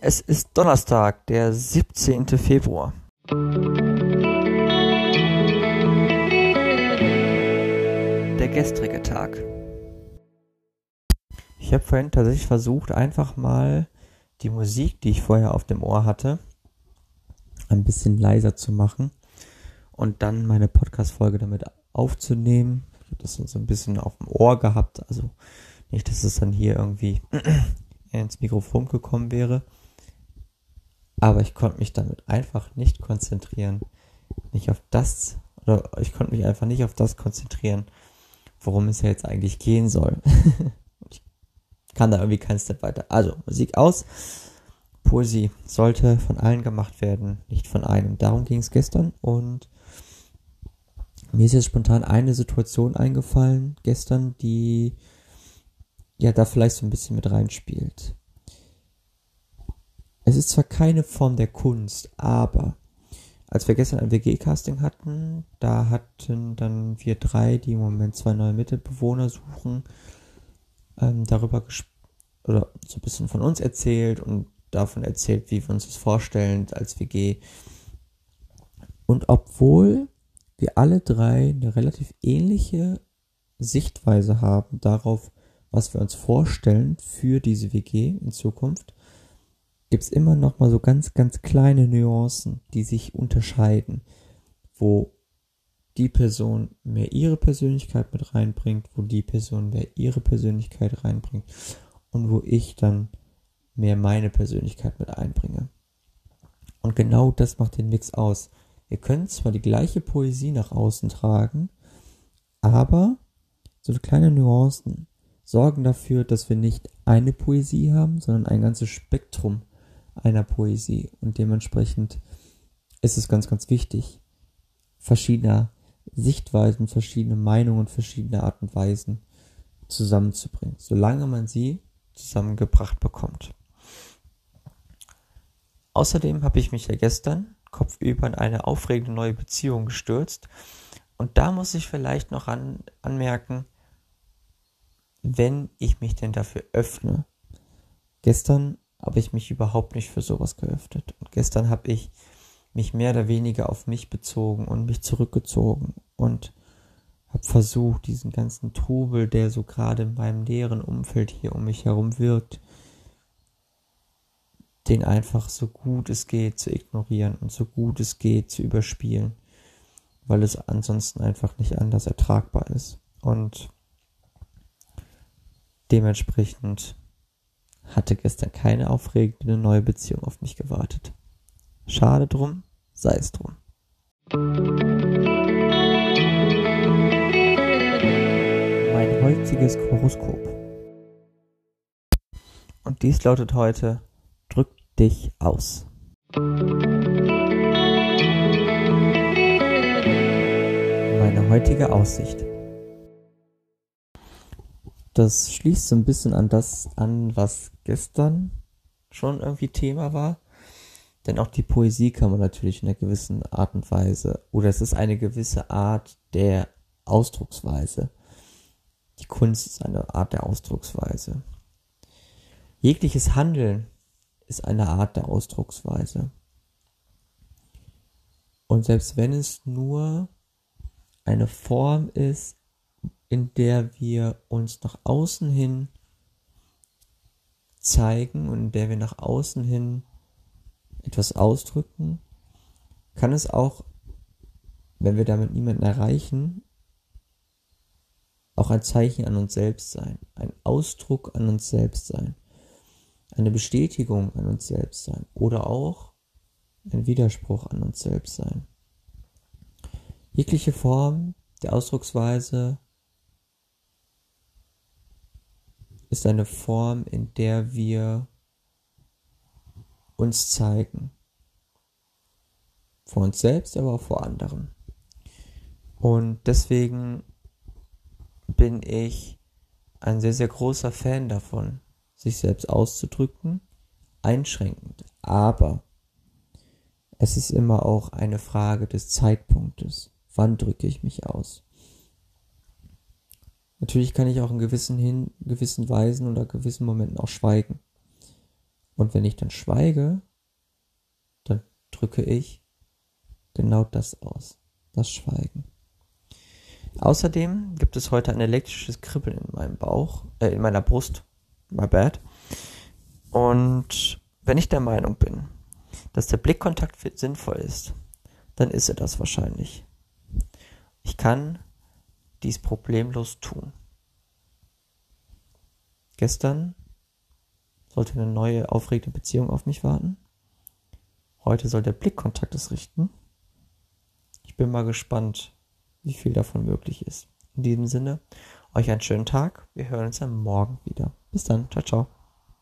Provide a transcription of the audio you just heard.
Es ist Donnerstag, der 17. Februar. Der gestrige Tag. Ich habe vorhin tatsächlich versucht, einfach mal die Musik, die ich vorher auf dem Ohr hatte, ein bisschen leiser zu machen und dann meine Podcast-Folge damit aufzunehmen. Ich habe das so ein bisschen auf dem Ohr gehabt, also nicht, dass es dann hier irgendwie ins Mikrofon gekommen wäre. Aber ich konnte mich damit einfach nicht konzentrieren. Nicht auf das, oder ich konnte mich einfach nicht auf das konzentrieren, worum es ja jetzt eigentlich gehen soll. ich kann da irgendwie keinen Step weiter. Also, Musik aus. Poesie sollte von allen gemacht werden, nicht von einem. Darum ging es gestern und mir ist jetzt spontan eine Situation eingefallen gestern, die ja da vielleicht so ein bisschen mit reinspielt. Es ist zwar keine Form der Kunst, aber als wir gestern ein WG-Casting hatten, da hatten dann wir drei, die im Moment zwei neue Mitbewohner suchen, ähm, darüber oder so ein bisschen von uns erzählt und davon erzählt, wie wir uns das vorstellen als WG. Und obwohl wir alle drei eine relativ ähnliche Sichtweise haben darauf, was wir uns vorstellen für diese WG in Zukunft, gibt es immer noch mal so ganz, ganz kleine Nuancen, die sich unterscheiden, wo die Person mehr ihre Persönlichkeit mit reinbringt, wo die Person mehr ihre Persönlichkeit reinbringt und wo ich dann mehr meine Persönlichkeit mit einbringe. Und genau das macht den Mix aus. Wir können zwar die gleiche Poesie nach außen tragen, aber so kleine Nuancen sorgen dafür, dass wir nicht eine Poesie haben, sondern ein ganzes Spektrum einer Poesie. Und dementsprechend ist es ganz, ganz wichtig, verschiedene Sichtweisen, verschiedene Meinungen, verschiedene Art und Weisen zusammenzubringen, solange man sie zusammengebracht bekommt. Außerdem habe ich mich ja gestern kopfüber in eine aufregende neue Beziehung gestürzt. Und da muss ich vielleicht noch an, anmerken, wenn ich mich denn dafür öffne. Gestern habe ich mich überhaupt nicht für sowas geöffnet. Und gestern habe ich mich mehr oder weniger auf mich bezogen und mich zurückgezogen und habe versucht, diesen ganzen Trubel, der so gerade in meinem näheren Umfeld hier um mich herum wirkt, den einfach so gut es geht zu ignorieren und so gut es geht zu überspielen, weil es ansonsten einfach nicht anders ertragbar ist. Und dementsprechend hatte gestern keine aufregende neue Beziehung auf mich gewartet. Schade drum, sei es drum. Mein heutiges Horoskop. Und dies lautet heute, drück dich aus. Meine heutige Aussicht das schließt so ein bisschen an das an, was gestern schon irgendwie Thema war. Denn auch die Poesie kann man natürlich in einer gewissen Art und Weise, oder es ist eine gewisse Art der Ausdrucksweise. Die Kunst ist eine Art der Ausdrucksweise. Jegliches Handeln ist eine Art der Ausdrucksweise. Und selbst wenn es nur eine Form ist, in der wir uns nach außen hin zeigen und in der wir nach außen hin etwas ausdrücken, kann es auch, wenn wir damit niemanden erreichen, auch ein Zeichen an uns selbst sein, ein Ausdruck an uns selbst sein, eine Bestätigung an uns selbst sein oder auch ein Widerspruch an uns selbst sein. Jegliche Form der Ausdrucksweise ist eine Form, in der wir uns zeigen. Vor uns selbst, aber auch vor anderen. Und deswegen bin ich ein sehr, sehr großer Fan davon, sich selbst auszudrücken, einschränkend. Aber es ist immer auch eine Frage des Zeitpunktes. Wann drücke ich mich aus? Natürlich kann ich auch in gewissen, hin, gewissen Weisen oder gewissen Momenten auch schweigen. Und wenn ich dann schweige, dann drücke ich genau das aus, das Schweigen. Außerdem gibt es heute ein elektrisches Kribbeln in meinem Bauch, äh, in meiner Brust, my bad. Und wenn ich der Meinung bin, dass der Blickkontakt sinnvoll ist, dann ist er das wahrscheinlich. Ich kann dies problemlos tun. Gestern sollte eine neue aufregende Beziehung auf mich warten. Heute soll der Blickkontakt es richten. Ich bin mal gespannt, wie viel davon möglich ist. In diesem Sinne, euch einen schönen Tag. Wir hören uns am Morgen wieder. Bis dann. Ciao, ciao.